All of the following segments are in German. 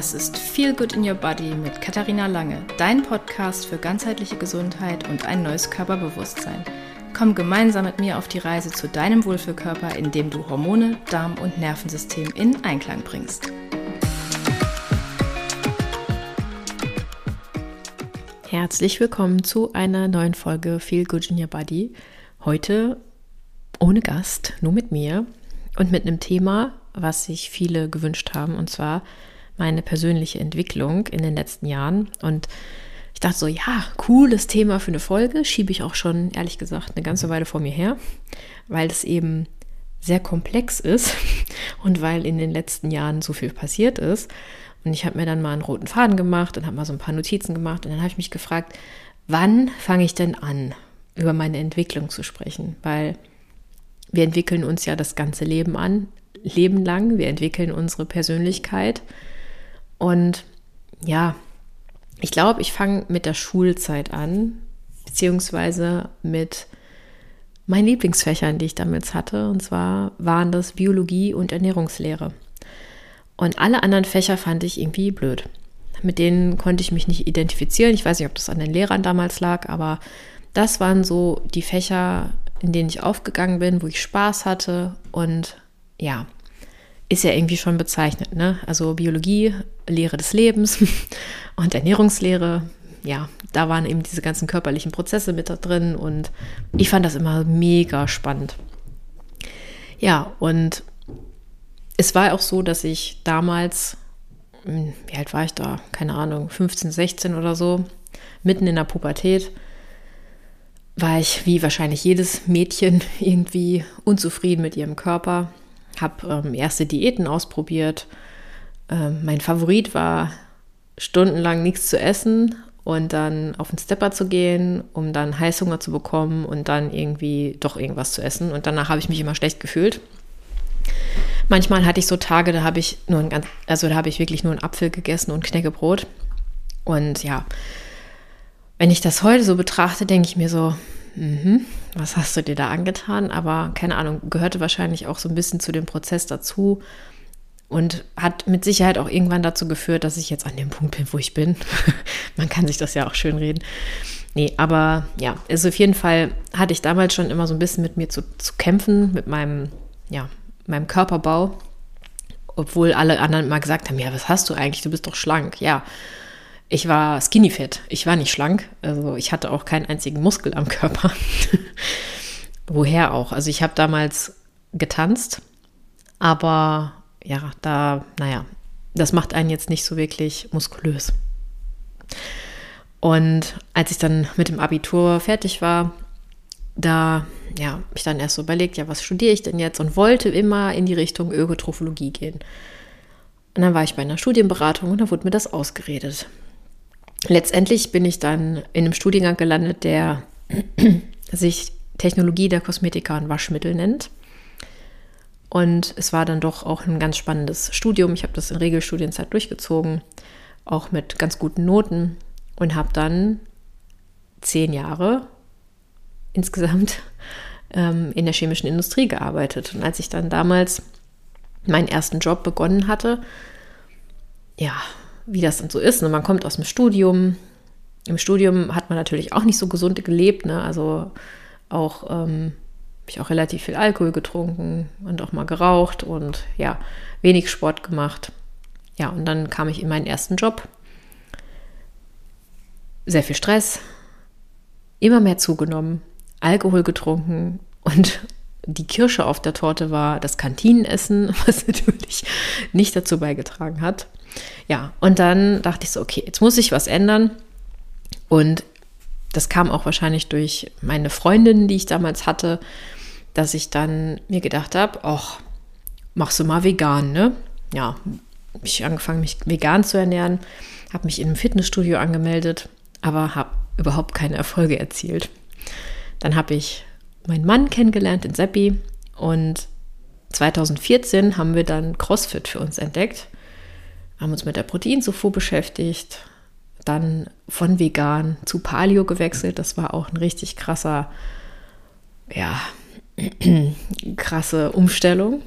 Das ist Feel Good in Your Body mit Katharina Lange, dein Podcast für ganzheitliche Gesundheit und ein neues Körperbewusstsein. Komm gemeinsam mit mir auf die Reise zu deinem Wohlfühlkörper, indem du Hormone, Darm und Nervensystem in Einklang bringst. Herzlich willkommen zu einer neuen Folge Feel Good in Your Body. Heute ohne Gast, nur mit mir und mit einem Thema, was sich viele gewünscht haben, und zwar meine persönliche Entwicklung in den letzten Jahren. Und ich dachte so, ja, cooles Thema für eine Folge, schiebe ich auch schon, ehrlich gesagt, eine ganze Weile vor mir her, weil es eben sehr komplex ist und weil in den letzten Jahren so viel passiert ist. Und ich habe mir dann mal einen roten Faden gemacht und habe mal so ein paar Notizen gemacht und dann habe ich mich gefragt, wann fange ich denn an, über meine Entwicklung zu sprechen? Weil wir entwickeln uns ja das ganze Leben an, Leben lang. Wir entwickeln unsere Persönlichkeit. Und ja, ich glaube, ich fange mit der Schulzeit an, beziehungsweise mit meinen Lieblingsfächern, die ich damals hatte. Und zwar waren das Biologie und Ernährungslehre. Und alle anderen Fächer fand ich irgendwie blöd. Mit denen konnte ich mich nicht identifizieren. Ich weiß nicht, ob das an den Lehrern damals lag, aber das waren so die Fächer, in denen ich aufgegangen bin, wo ich Spaß hatte. Und ja, ist ja irgendwie schon bezeichnet. Ne? Also Biologie, Lehre des Lebens und Ernährungslehre. Ja, da waren eben diese ganzen körperlichen Prozesse mit da drin und ich fand das immer mega spannend. Ja, und es war auch so, dass ich damals, hm, wie alt war ich da? Keine Ahnung, 15, 16 oder so, mitten in der Pubertät, war ich wie wahrscheinlich jedes Mädchen irgendwie unzufrieden mit ihrem Körper habe ähm, erste Diäten ausprobiert. Ähm, mein Favorit war, stundenlang nichts zu essen und dann auf den Stepper zu gehen, um dann Heißhunger zu bekommen und dann irgendwie doch irgendwas zu essen. Und danach habe ich mich immer schlecht gefühlt. Manchmal hatte ich so Tage, da habe ich nur ein ganz, also da habe ich wirklich nur einen Apfel gegessen und Knäckebrot. Und ja, wenn ich das heute so betrachte, denke ich mir so, mhm, was hast du dir da angetan? Aber keine Ahnung, gehörte wahrscheinlich auch so ein bisschen zu dem Prozess dazu und hat mit Sicherheit auch irgendwann dazu geführt, dass ich jetzt an dem Punkt bin, wo ich bin. Man kann sich das ja auch schön reden. Nee, aber ja, also auf jeden Fall hatte ich damals schon immer so ein bisschen mit mir zu, zu kämpfen, mit meinem, ja, meinem Körperbau. Obwohl alle anderen mal gesagt haben, ja, was hast du eigentlich? Du bist doch schlank. Ja, ich war skinny fett. Ich war nicht schlank. Also ich hatte auch keinen einzigen Muskel am Körper. Woher auch? Also ich habe damals getanzt, aber ja, da, naja, das macht einen jetzt nicht so wirklich muskulös. Und als ich dann mit dem Abitur fertig war, da, ja, habe ich dann erst so überlegt, ja, was studiere ich denn jetzt? Und wollte immer in die Richtung Ökotrophologie gehen. Und dann war ich bei einer Studienberatung und da wurde mir das ausgeredet letztendlich bin ich dann in einem Studiengang gelandet, der sich Technologie der Kosmetika und Waschmittel nennt. Und es war dann doch auch ein ganz spannendes Studium. Ich habe das in Regelstudienzeit durchgezogen, auch mit ganz guten Noten und habe dann zehn Jahre insgesamt ähm, in der chemischen Industrie gearbeitet. Und als ich dann damals meinen ersten Job begonnen hatte, ja, wie das dann so ist. Ne? Man kommt aus dem Studium. Im Studium hat man natürlich auch nicht so gesund gelebt. Ne? Also auch ähm, habe ich auch relativ viel Alkohol getrunken und auch mal geraucht und ja, wenig Sport gemacht. Ja, und dann kam ich in meinen ersten Job. Sehr viel Stress, immer mehr zugenommen, Alkohol getrunken und die Kirsche auf der Torte war das Kantinenessen, was natürlich nicht dazu beigetragen hat. Ja, und dann dachte ich so, okay, jetzt muss ich was ändern. Und das kam auch wahrscheinlich durch meine Freundin, die ich damals hatte, dass ich dann mir gedacht habe, ach, machst du mal vegan, ne? Ja, ich angefangen, mich vegan zu ernähren, habe mich in einem Fitnessstudio angemeldet, aber habe überhaupt keine Erfolge erzielt. Dann habe ich meinen Mann kennengelernt in Seppi und 2014 haben wir dann CrossFit für uns entdeckt, haben uns mit der Proteinzufuhr beschäftigt, dann von vegan zu Paleo gewechselt. Das war auch ein richtig krasser, ja, krasse Umstellung.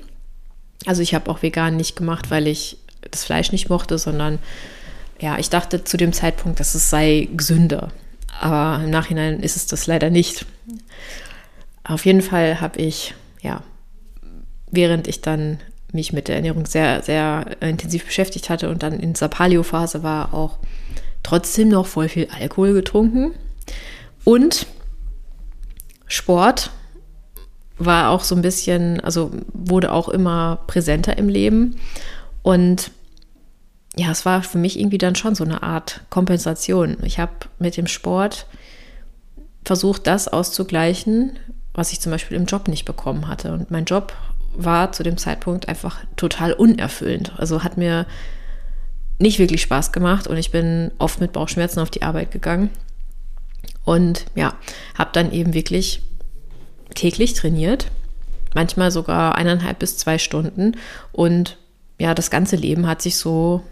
Also ich habe auch vegan nicht gemacht, weil ich das Fleisch nicht mochte, sondern ja, ich dachte zu dem Zeitpunkt, dass es sei gesünder. Aber im Nachhinein ist es das leider nicht. Auf jeden Fall habe ich, ja, während ich dann mich mit der Ernährung sehr, sehr intensiv beschäftigt hatte und dann in dieser Paleo-Phase war, auch trotzdem noch voll viel Alkohol getrunken. Und Sport war auch so ein bisschen, also wurde auch immer präsenter im Leben. Und ja, es war für mich irgendwie dann schon so eine Art Kompensation. Ich habe mit dem Sport versucht, das auszugleichen, was ich zum Beispiel im Job nicht bekommen hatte. Und mein Job war zu dem Zeitpunkt einfach total unerfüllend. Also hat mir nicht wirklich Spaß gemacht und ich bin oft mit Bauchschmerzen auf die Arbeit gegangen. Und ja, habe dann eben wirklich täglich trainiert, manchmal sogar eineinhalb bis zwei Stunden. Und ja, das ganze Leben hat sich so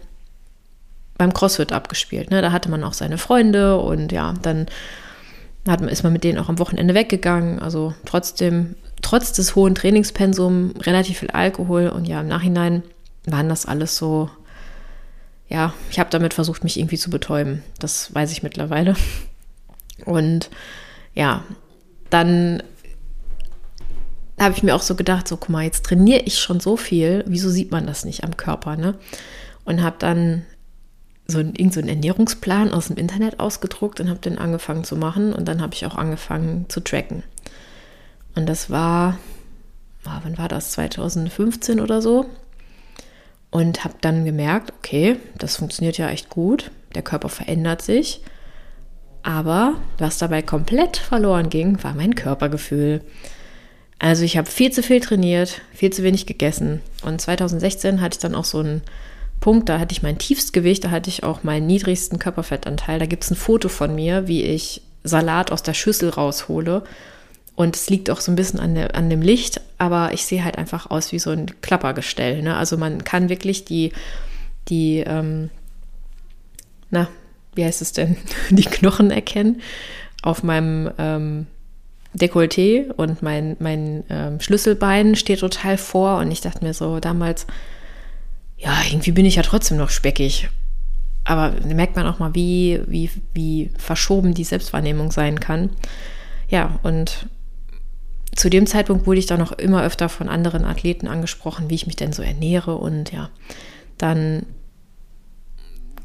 beim CrossFit abgespielt. Ne? Da hatte man auch seine Freunde und ja, dann hat, ist man mit denen auch am Wochenende weggegangen. Also trotzdem, trotz des hohen Trainingspensums, relativ viel Alkohol und ja, im Nachhinein waren das alles so, ja, ich habe damit versucht, mich irgendwie zu betäuben. Das weiß ich mittlerweile. Und ja, dann habe ich mir auch so gedacht, so guck mal, jetzt trainiere ich schon so viel, wieso sieht man das nicht am Körper, ne? Und habe dann so, einen, so einen Ernährungsplan aus dem Internet ausgedruckt und habe den angefangen zu machen und dann habe ich auch angefangen zu tracken. Und das war, ah, wann war das? 2015 oder so. Und habe dann gemerkt, okay, das funktioniert ja echt gut. Der Körper verändert sich. Aber was dabei komplett verloren ging, war mein Körpergefühl. Also ich habe viel zu viel trainiert, viel zu wenig gegessen. Und 2016 hatte ich dann auch so einen Punkt, da hatte ich mein Tiefstgewicht, da hatte ich auch meinen niedrigsten Körperfettanteil. Da gibt es ein Foto von mir, wie ich Salat aus der Schüssel raushole. Und es liegt auch so ein bisschen an, der, an dem Licht, aber ich sehe halt einfach aus wie so ein Klappergestell. Ne? Also man kann wirklich die, die, ähm, na, wie heißt es denn, die Knochen erkennen auf meinem ähm, Dekolleté und mein, mein ähm, Schlüsselbein steht total vor und ich dachte mir so damals, ja, irgendwie bin ich ja trotzdem noch speckig. Aber da merkt man auch mal, wie, wie, wie verschoben die Selbstwahrnehmung sein kann. Ja, und zu dem Zeitpunkt wurde ich dann noch immer öfter von anderen Athleten angesprochen, wie ich mich denn so ernähre. Und ja, dann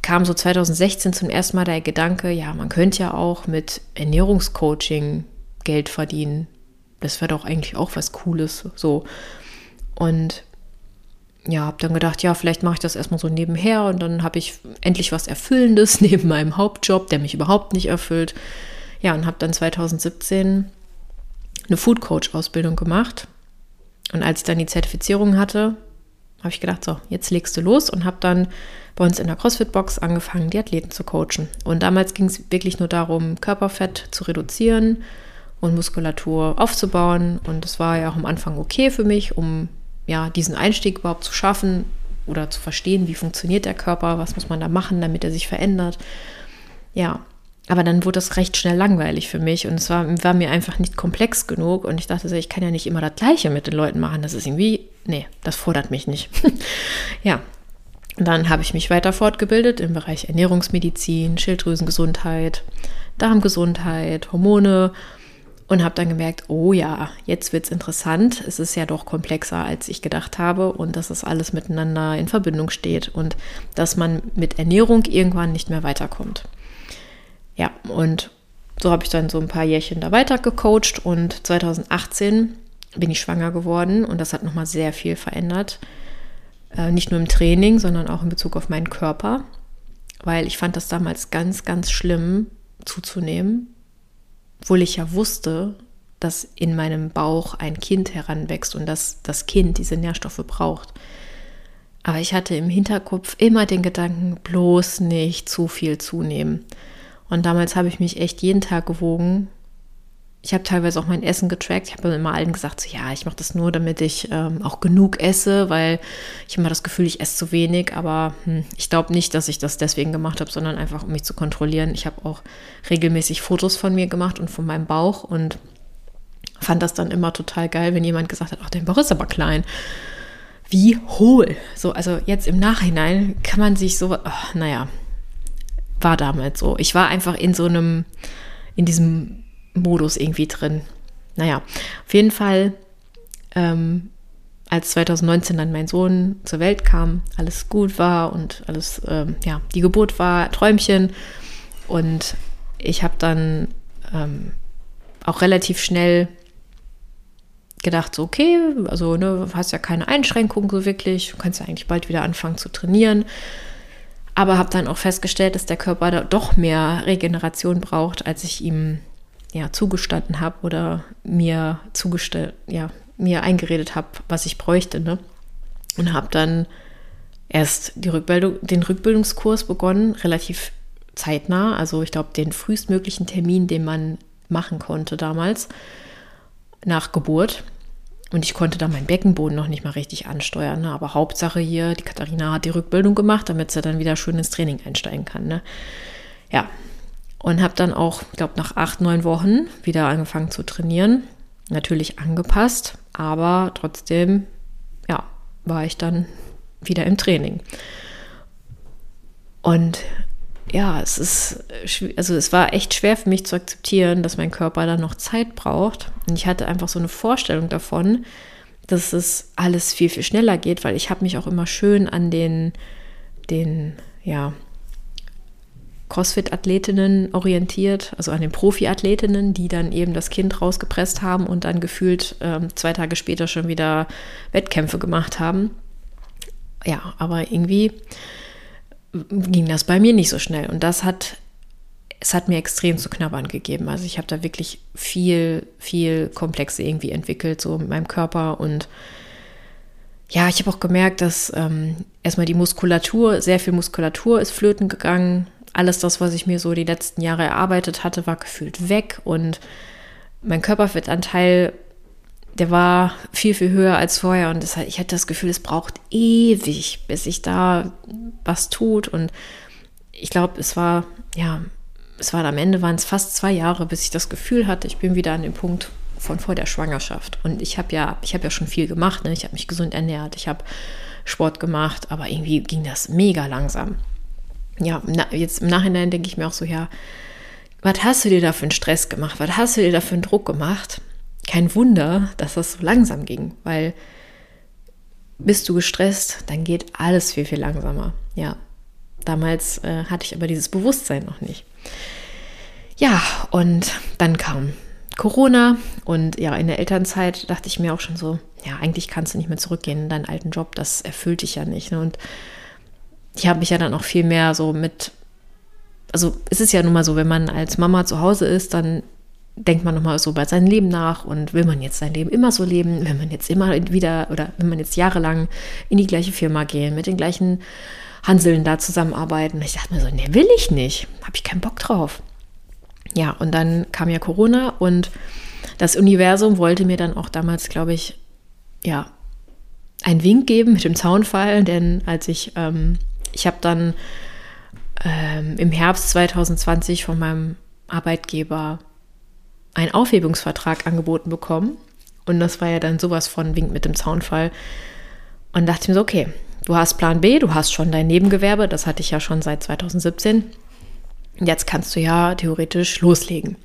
kam so 2016 zum ersten Mal der Gedanke, ja, man könnte ja auch mit Ernährungscoaching Geld verdienen. Das wäre doch eigentlich auch was Cooles. So. Und ja, habe dann gedacht, ja, vielleicht mache ich das erstmal so nebenher und dann habe ich endlich was Erfüllendes neben meinem Hauptjob, der mich überhaupt nicht erfüllt. Ja, und habe dann 2017 eine Food Coach Ausbildung gemacht. Und als ich dann die Zertifizierung hatte, habe ich gedacht, so, jetzt legst du los und habe dann bei uns in der CrossFit-Box angefangen, die Athleten zu coachen. Und damals ging es wirklich nur darum, Körperfett zu reduzieren und Muskulatur aufzubauen. Und das war ja auch am Anfang okay für mich, um ja diesen Einstieg überhaupt zu schaffen oder zu verstehen, wie funktioniert der Körper, was muss man da machen, damit er sich verändert. Ja, aber dann wurde das recht schnell langweilig für mich und es war, war mir einfach nicht komplex genug und ich dachte, ich kann ja nicht immer das Gleiche mit den Leuten machen. Das ist irgendwie, nee, das fordert mich nicht. ja, dann habe ich mich weiter fortgebildet im Bereich Ernährungsmedizin, Schilddrüsengesundheit, Darmgesundheit, Hormone und habe dann gemerkt, oh ja, jetzt wird es interessant. Es ist ja doch komplexer, als ich gedacht habe und dass es alles miteinander in Verbindung steht und dass man mit Ernährung irgendwann nicht mehr weiterkommt. Ja, und so habe ich dann so ein paar Jährchen da weiter gecoacht und 2018 bin ich schwanger geworden und das hat nochmal sehr viel verändert. Äh, nicht nur im Training, sondern auch in Bezug auf meinen Körper, weil ich fand das damals ganz, ganz schlimm zuzunehmen obwohl ich ja wusste, dass in meinem Bauch ein Kind heranwächst und dass das Kind diese Nährstoffe braucht. Aber ich hatte im Hinterkopf immer den Gedanken, bloß nicht zu viel zunehmen. Und damals habe ich mich echt jeden Tag gewogen ich habe teilweise auch mein Essen getrackt. Ich habe immer allen gesagt, so, ja, ich mache das nur, damit ich ähm, auch genug esse, weil ich immer das Gefühl, ich esse zu wenig. Aber hm, ich glaube nicht, dass ich das deswegen gemacht habe, sondern einfach, um mich zu kontrollieren. Ich habe auch regelmäßig Fotos von mir gemacht und von meinem Bauch und fand das dann immer total geil, wenn jemand gesagt hat, ach, dein Bauch ist aber klein. wie hohl. So, also jetzt im Nachhinein kann man sich so, oh, naja, war damals so. Ich war einfach in so einem, in diesem Modus irgendwie drin. Naja, auf jeden Fall, ähm, als 2019 dann mein Sohn zur Welt kam, alles gut war und alles, ähm, ja, die Geburt war Träumchen. Und ich habe dann ähm, auch relativ schnell gedacht, so, okay, also ne, du hast ja keine Einschränkungen so wirklich, du kannst ja eigentlich bald wieder anfangen zu trainieren. Aber habe dann auch festgestellt, dass der Körper da doch mehr Regeneration braucht, als ich ihm ja, zugestanden habe oder mir zugestellt, ja, mir eingeredet habe, was ich bräuchte. Ne? Und habe dann erst die Rückbildung, den Rückbildungskurs begonnen, relativ zeitnah. Also ich glaube, den frühestmöglichen Termin, den man machen konnte damals nach Geburt. Und ich konnte da meinen Beckenboden noch nicht mal richtig ansteuern. Ne? Aber Hauptsache hier, die Katharina hat die Rückbildung gemacht, damit sie dann wieder schön ins Training einsteigen kann. Ne? Ja. Und habe dann auch, ich glaube, nach acht, neun Wochen wieder angefangen zu trainieren. Natürlich angepasst, aber trotzdem, ja, war ich dann wieder im Training. Und ja, es ist, also es war echt schwer für mich zu akzeptieren, dass mein Körper dann noch Zeit braucht. Und ich hatte einfach so eine Vorstellung davon, dass es alles viel, viel schneller geht, weil ich habe mich auch immer schön an den, den, ja, CrossFit-Athletinnen orientiert, also an den Profi-Athletinnen, die dann eben das Kind rausgepresst haben und dann gefühlt ähm, zwei Tage später schon wieder Wettkämpfe gemacht haben. Ja, aber irgendwie ging das bei mir nicht so schnell. Und das hat, es hat mir extrem zu knabbern gegeben. Also ich habe da wirklich viel, viel Komplexe irgendwie entwickelt, so mit meinem Körper. Und ja, ich habe auch gemerkt, dass ähm, erstmal die Muskulatur, sehr viel Muskulatur ist flöten gegangen. Alles das, was ich mir so die letzten Jahre erarbeitet hatte, war gefühlt weg. Und mein Körperfettanteil der war viel, viel höher als vorher und das, ich hatte das Gefühl, es braucht ewig, bis sich da was tut und ich glaube, es war, ja, es war am Ende waren es fast zwei Jahre, bis ich das Gefühl hatte, ich bin wieder an dem Punkt von vor der Schwangerschaft und ich habe ja, ich habe ja schon viel gemacht, ne? ich habe mich gesund ernährt, ich habe Sport gemacht, aber irgendwie ging das mega langsam. Ja, jetzt im Nachhinein denke ich mir auch so, ja, was hast du dir da für einen Stress gemacht? Was hast du dir da für einen Druck gemacht? Kein Wunder, dass das so langsam ging, weil bist du gestresst, dann geht alles viel, viel langsamer. Ja, damals äh, hatte ich aber dieses Bewusstsein noch nicht. Ja, und dann kam Corona und ja, in der Elternzeit dachte ich mir auch schon so, ja, eigentlich kannst du nicht mehr zurückgehen in deinen alten Job, das erfüllt dich ja nicht. Ne? Und ich habe mich ja dann auch viel mehr so mit, also es ist ja nun mal so, wenn man als Mama zu Hause ist, dann denkt man nochmal so bei seinem Leben nach und will man jetzt sein Leben immer so leben, will man jetzt immer wieder oder will man jetzt jahrelang in die gleiche Firma gehen, mit den gleichen Hanseln da zusammenarbeiten. Ich dachte mir so, nee, will ich nicht, habe ich keinen Bock drauf. Ja, und dann kam ja Corona und das Universum wollte mir dann auch damals, glaube ich, ja, einen Wink geben mit dem Zaunfall, denn als ich, ähm, ich habe dann ähm, im Herbst 2020 von meinem Arbeitgeber einen Aufhebungsvertrag angeboten bekommen. Und das war ja dann sowas von Wink mit dem Zaunfall. Und dachte mir so, okay, du hast Plan B, du hast schon dein Nebengewerbe, das hatte ich ja schon seit 2017. Jetzt kannst du ja theoretisch loslegen.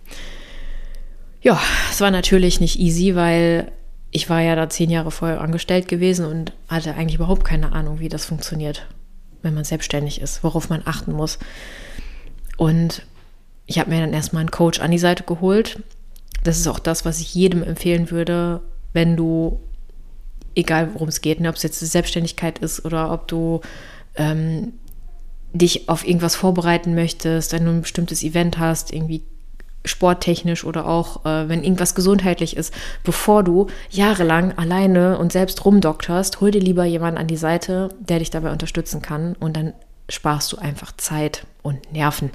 Ja, es war natürlich nicht easy, weil ich war ja da zehn Jahre vorher angestellt gewesen und hatte eigentlich überhaupt keine Ahnung, wie das funktioniert, wenn man selbstständig ist, worauf man achten muss. Und ich habe mir dann erstmal einen Coach an die Seite geholt, das ist auch das, was ich jedem empfehlen würde, wenn du, egal worum es geht, ne, ob es jetzt Selbstständigkeit ist oder ob du ähm, dich auf irgendwas vorbereiten möchtest, wenn du ein bestimmtes Event hast, irgendwie sporttechnisch oder auch äh, wenn irgendwas gesundheitlich ist, bevor du jahrelang alleine und selbst rumdokterst, hol dir lieber jemanden an die Seite, der dich dabei unterstützen kann und dann sparst du einfach Zeit und Nerven.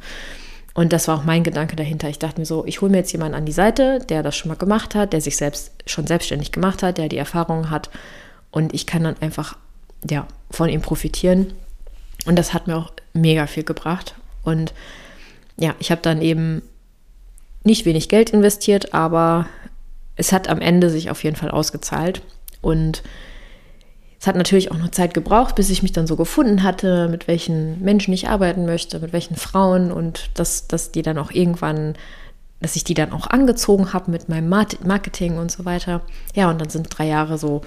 Und das war auch mein Gedanke dahinter. Ich dachte mir so, ich hole mir jetzt jemanden an die Seite, der das schon mal gemacht hat, der sich selbst schon selbstständig gemacht hat, der die Erfahrung hat. Und ich kann dann einfach ja, von ihm profitieren. Und das hat mir auch mega viel gebracht. Und ja, ich habe dann eben nicht wenig Geld investiert, aber es hat am Ende sich auf jeden Fall ausgezahlt. Und es hat natürlich auch noch Zeit gebraucht, bis ich mich dann so gefunden hatte, mit welchen Menschen ich arbeiten möchte, mit welchen Frauen und dass, dass die dann auch irgendwann, dass ich die dann auch angezogen habe mit meinem Marketing und so weiter. Ja, und dann sind drei Jahre so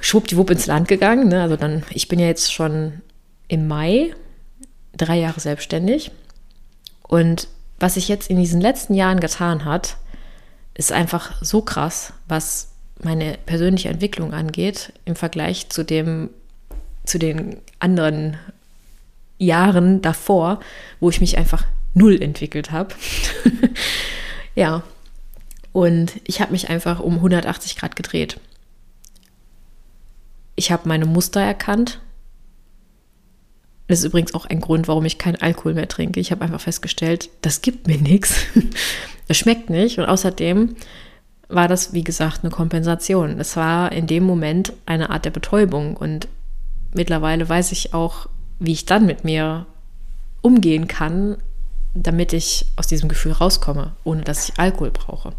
schwuppdiwupp ins Land gegangen. Ne? Also dann, ich bin ja jetzt schon im Mai drei Jahre selbstständig. Und was sich jetzt in diesen letzten Jahren getan hat, ist einfach so krass, was meine persönliche Entwicklung angeht, im Vergleich zu dem, zu den anderen Jahren davor, wo ich mich einfach null entwickelt habe. ja. Und ich habe mich einfach um 180 Grad gedreht. Ich habe meine Muster erkannt. Das ist übrigens auch ein Grund, warum ich keinen Alkohol mehr trinke. Ich habe einfach festgestellt, das gibt mir nichts. Das schmeckt nicht. Und außerdem war das, wie gesagt, eine Kompensation. Es war in dem Moment eine Art der Betäubung und mittlerweile weiß ich auch, wie ich dann mit mir umgehen kann, damit ich aus diesem Gefühl rauskomme, ohne dass ich Alkohol brauche.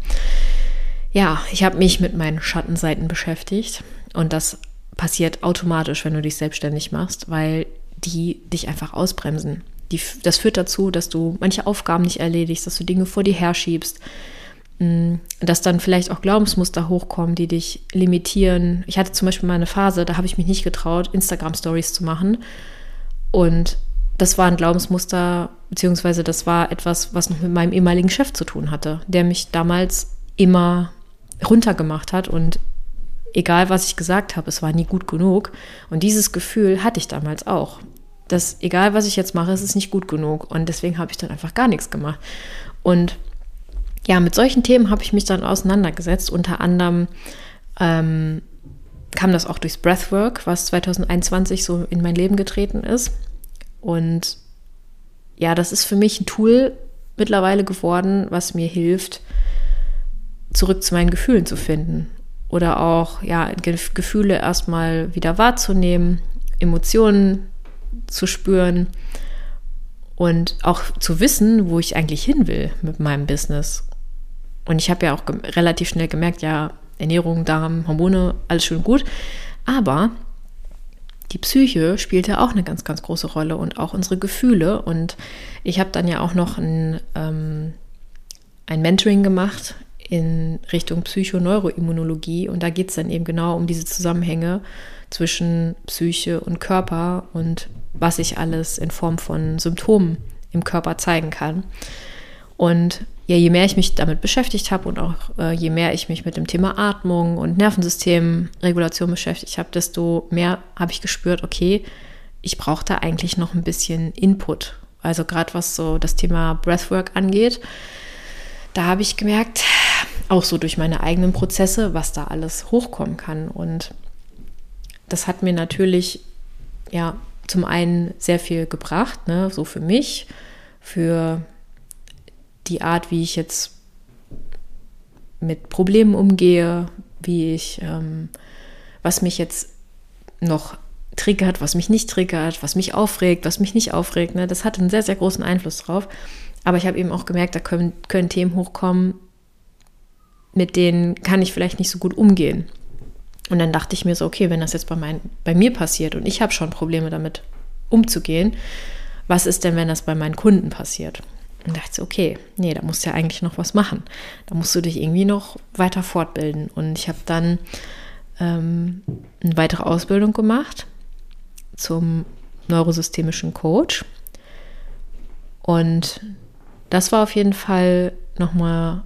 Ja, ich habe mich mit meinen Schattenseiten beschäftigt und das passiert automatisch, wenn du dich selbstständig machst, weil die dich einfach ausbremsen. Die, das führt dazu, dass du manche Aufgaben nicht erledigst, dass du Dinge vor dir herschiebst, dass dann vielleicht auch Glaubensmuster hochkommen, die dich limitieren. Ich hatte zum Beispiel mal eine Phase, da habe ich mich nicht getraut, Instagram-Stories zu machen. Und das war ein Glaubensmuster, beziehungsweise das war etwas, was noch mit meinem ehemaligen Chef zu tun hatte, der mich damals immer runtergemacht hat und egal was ich gesagt habe, es war nie gut genug. Und dieses Gefühl hatte ich damals auch. Dass egal was ich jetzt mache, es ist nicht gut genug. Und deswegen habe ich dann einfach gar nichts gemacht. Und ja, mit solchen Themen habe ich mich dann auseinandergesetzt. Unter anderem ähm, kam das auch durchs Breathwork, was 2021 so in mein Leben getreten ist. Und ja, das ist für mich ein Tool mittlerweile geworden, was mir hilft, zurück zu meinen Gefühlen zu finden. Oder auch, ja, Gefühle erstmal wieder wahrzunehmen, Emotionen zu spüren und auch zu wissen, wo ich eigentlich hin will mit meinem Business. Und ich habe ja auch relativ schnell gemerkt, ja, Ernährung, Darm, Hormone, alles schön gut. Aber die Psyche spielte auch eine ganz, ganz große Rolle und auch unsere Gefühle. Und ich habe dann ja auch noch ein, ähm, ein Mentoring gemacht in Richtung Psychoneuroimmunologie. Und da geht es dann eben genau um diese Zusammenhänge zwischen Psyche und Körper und was sich alles in Form von Symptomen im Körper zeigen kann. Und ja, je mehr ich mich damit beschäftigt habe und auch äh, je mehr ich mich mit dem Thema Atmung und Nervensystemregulation beschäftigt habe, desto mehr habe ich gespürt, okay, ich brauche da eigentlich noch ein bisschen Input. Also gerade was so das Thema Breathwork angeht, da habe ich gemerkt, auch so durch meine eigenen Prozesse, was da alles hochkommen kann. Und das hat mir natürlich ja zum einen sehr viel gebracht, ne, so für mich, für die Art, wie ich jetzt mit Problemen umgehe, wie ich, ähm, was mich jetzt noch triggert, was mich nicht triggert, was mich aufregt, was mich nicht aufregt. Ne? Das hat einen sehr, sehr großen Einfluss drauf. Aber ich habe eben auch gemerkt, da können, können Themen hochkommen, mit denen kann ich vielleicht nicht so gut umgehen. Und dann dachte ich mir so, okay, wenn das jetzt bei, mein, bei mir passiert und ich habe schon Probleme damit umzugehen, was ist denn, wenn das bei meinen Kunden passiert? Und dachte okay, nee, da musst du ja eigentlich noch was machen. Da musst du dich irgendwie noch weiter fortbilden. Und ich habe dann ähm, eine weitere Ausbildung gemacht zum neurosystemischen Coach. Und das war auf jeden Fall nochmal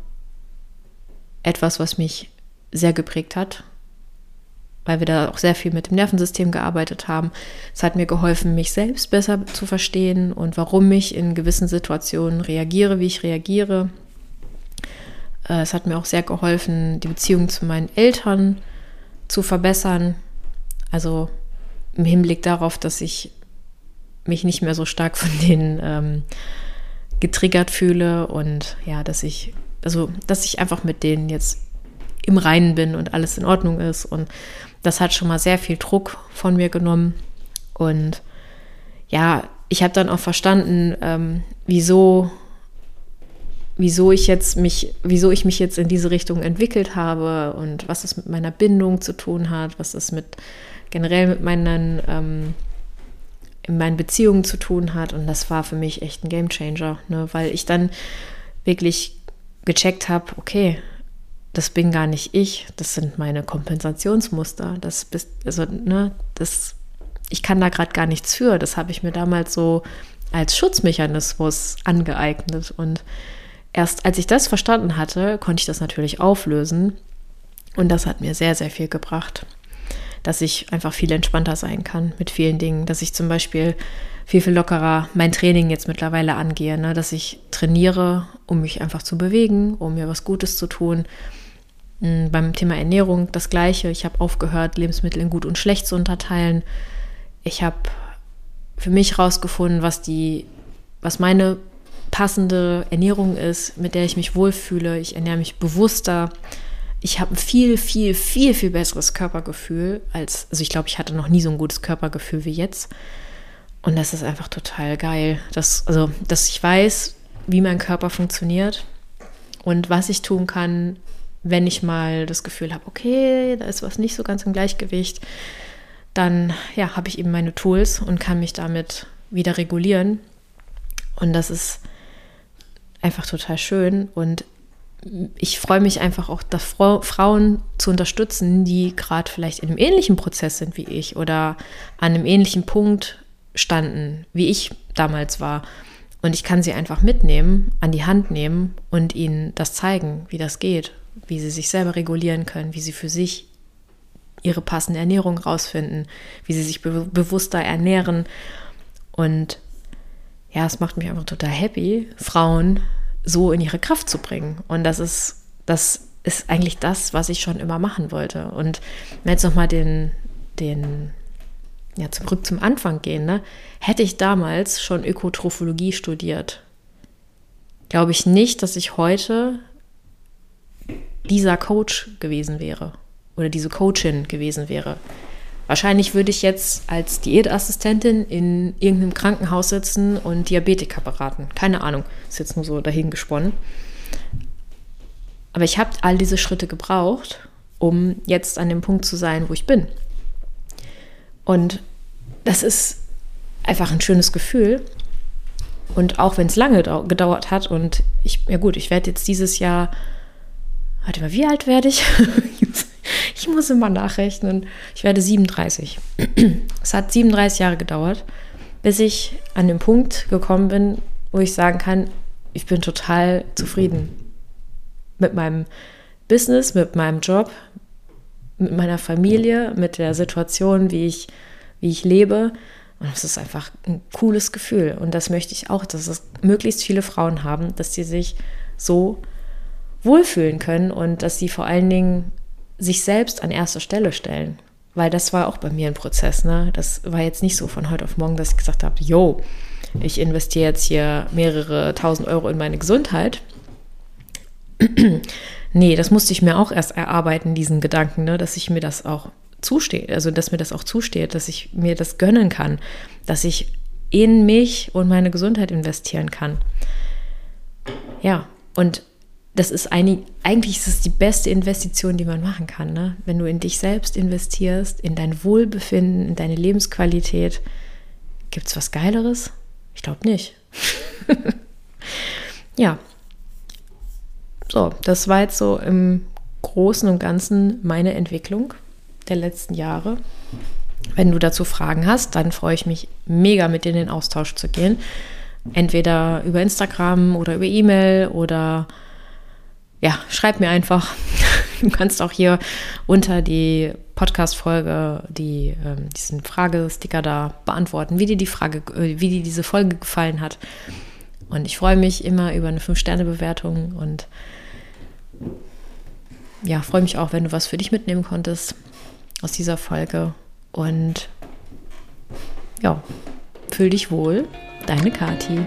etwas, was mich sehr geprägt hat weil wir da auch sehr viel mit dem Nervensystem gearbeitet haben. Es hat mir geholfen, mich selbst besser zu verstehen und warum ich in gewissen Situationen reagiere, wie ich reagiere. Äh, es hat mir auch sehr geholfen, die Beziehung zu meinen Eltern zu verbessern. Also im Hinblick darauf, dass ich mich nicht mehr so stark von denen ähm, getriggert fühle und ja, dass ich, also dass ich einfach mit denen jetzt im Reinen bin und alles in Ordnung ist und das hat schon mal sehr viel Druck von mir genommen. Und ja, ich habe dann auch verstanden, ähm, wieso, wieso ich jetzt mich, wieso ich mich jetzt in diese Richtung entwickelt habe und was es mit meiner Bindung zu tun hat, was es mit generell mit meinen, ähm, in meinen Beziehungen zu tun hat. Und das war für mich echt ein Game Changer, ne? weil ich dann wirklich gecheckt habe, okay, das bin gar nicht ich, das sind meine Kompensationsmuster. Das bist, also, ne, das, ich kann da gerade gar nichts für. Das habe ich mir damals so als Schutzmechanismus angeeignet. Und erst als ich das verstanden hatte, konnte ich das natürlich auflösen. Und das hat mir sehr, sehr viel gebracht. Dass ich einfach viel entspannter sein kann mit vielen Dingen. Dass ich zum Beispiel viel, viel lockerer mein Training jetzt mittlerweile angehe. Ne? Dass ich trainiere, um mich einfach zu bewegen, um mir was Gutes zu tun. Hm, beim Thema Ernährung das Gleiche. Ich habe aufgehört, Lebensmittel in gut und schlecht zu unterteilen. Ich habe für mich herausgefunden, was was meine passende Ernährung ist, mit der ich mich wohlfühle. Ich ernähre mich bewusster. Ich habe ein viel, viel, viel, viel besseres Körpergefühl als, also ich glaube, ich hatte noch nie so ein gutes Körpergefühl wie jetzt. Und das ist einfach total geil. Dass, also, dass ich weiß, wie mein Körper funktioniert und was ich tun kann, wenn ich mal das Gefühl habe, okay, da ist was nicht so ganz im Gleichgewicht dann ja, habe ich eben meine Tools und kann mich damit wieder regulieren. Und das ist einfach total schön. Und ich freue mich einfach auch, Frau, Frauen zu unterstützen, die gerade vielleicht in einem ähnlichen Prozess sind wie ich oder an einem ähnlichen Punkt standen, wie ich damals war. Und ich kann sie einfach mitnehmen, an die Hand nehmen und ihnen das zeigen, wie das geht, wie sie sich selber regulieren können, wie sie für sich ihre passende Ernährung rausfinden, wie sie sich be bewusster ernähren. Und ja, es macht mich einfach total happy, Frauen so in ihre Kraft zu bringen. Und das ist, das ist eigentlich das, was ich schon immer machen wollte. Und wenn jetzt nochmal den, den, ja, zurück zum Anfang gehen, ne? hätte ich damals schon Ökotrophologie studiert, glaube ich nicht, dass ich heute dieser Coach gewesen wäre oder diese Coachin gewesen wäre. Wahrscheinlich würde ich jetzt als Diätassistentin in irgendeinem Krankenhaus sitzen und Diabetiker beraten. Keine Ahnung, ist jetzt nur so dahin gesponnen. Aber ich habe all diese Schritte gebraucht, um jetzt an dem Punkt zu sein, wo ich bin. Und das ist einfach ein schönes Gefühl. Und auch wenn es lange gedauert hat und ich, ja gut, ich werde jetzt dieses Jahr, warte mal, wie alt werde ich? Ich muss immer nachrechnen. Ich werde 37. es hat 37 Jahre gedauert, bis ich an den Punkt gekommen bin, wo ich sagen kann, ich bin total zufrieden mit meinem Business, mit meinem Job, mit meiner Familie, mit der Situation, wie ich, wie ich lebe. Und das ist einfach ein cooles Gefühl. Und das möchte ich auch, dass es möglichst viele Frauen haben, dass sie sich so wohlfühlen können und dass sie vor allen Dingen sich selbst an erste Stelle stellen. Weil das war auch bei mir ein Prozess. Ne? Das war jetzt nicht so von heute auf morgen, dass ich gesagt habe, yo, ich investiere jetzt hier mehrere tausend Euro in meine Gesundheit. nee, das musste ich mir auch erst erarbeiten, diesen Gedanken, ne? dass ich mir das auch zusteht, also dass mir das auch zusteht, dass ich mir das gönnen kann, dass ich in mich und meine Gesundheit investieren kann. Ja, und das ist eine, eigentlich ist es die beste Investition, die man machen kann. Ne? Wenn du in dich selbst investierst, in dein Wohlbefinden, in deine Lebensqualität, gibt es was Geileres? Ich glaube nicht. ja. So, das war jetzt so im Großen und Ganzen meine Entwicklung der letzten Jahre. Wenn du dazu Fragen hast, dann freue ich mich mega, mit dir in den Austausch zu gehen. Entweder über Instagram oder über E-Mail oder ja, schreib mir einfach. Du kannst auch hier unter die Podcast-Folge die, ähm, diesen Fragesticker da beantworten, wie dir die Frage, äh, wie dir diese Folge gefallen hat. Und ich freue mich immer über eine 5-Sterne-Bewertung und ja, freue mich auch, wenn du was für dich mitnehmen konntest aus dieser Folge. Und ja, fühl dich wohl, deine Kati.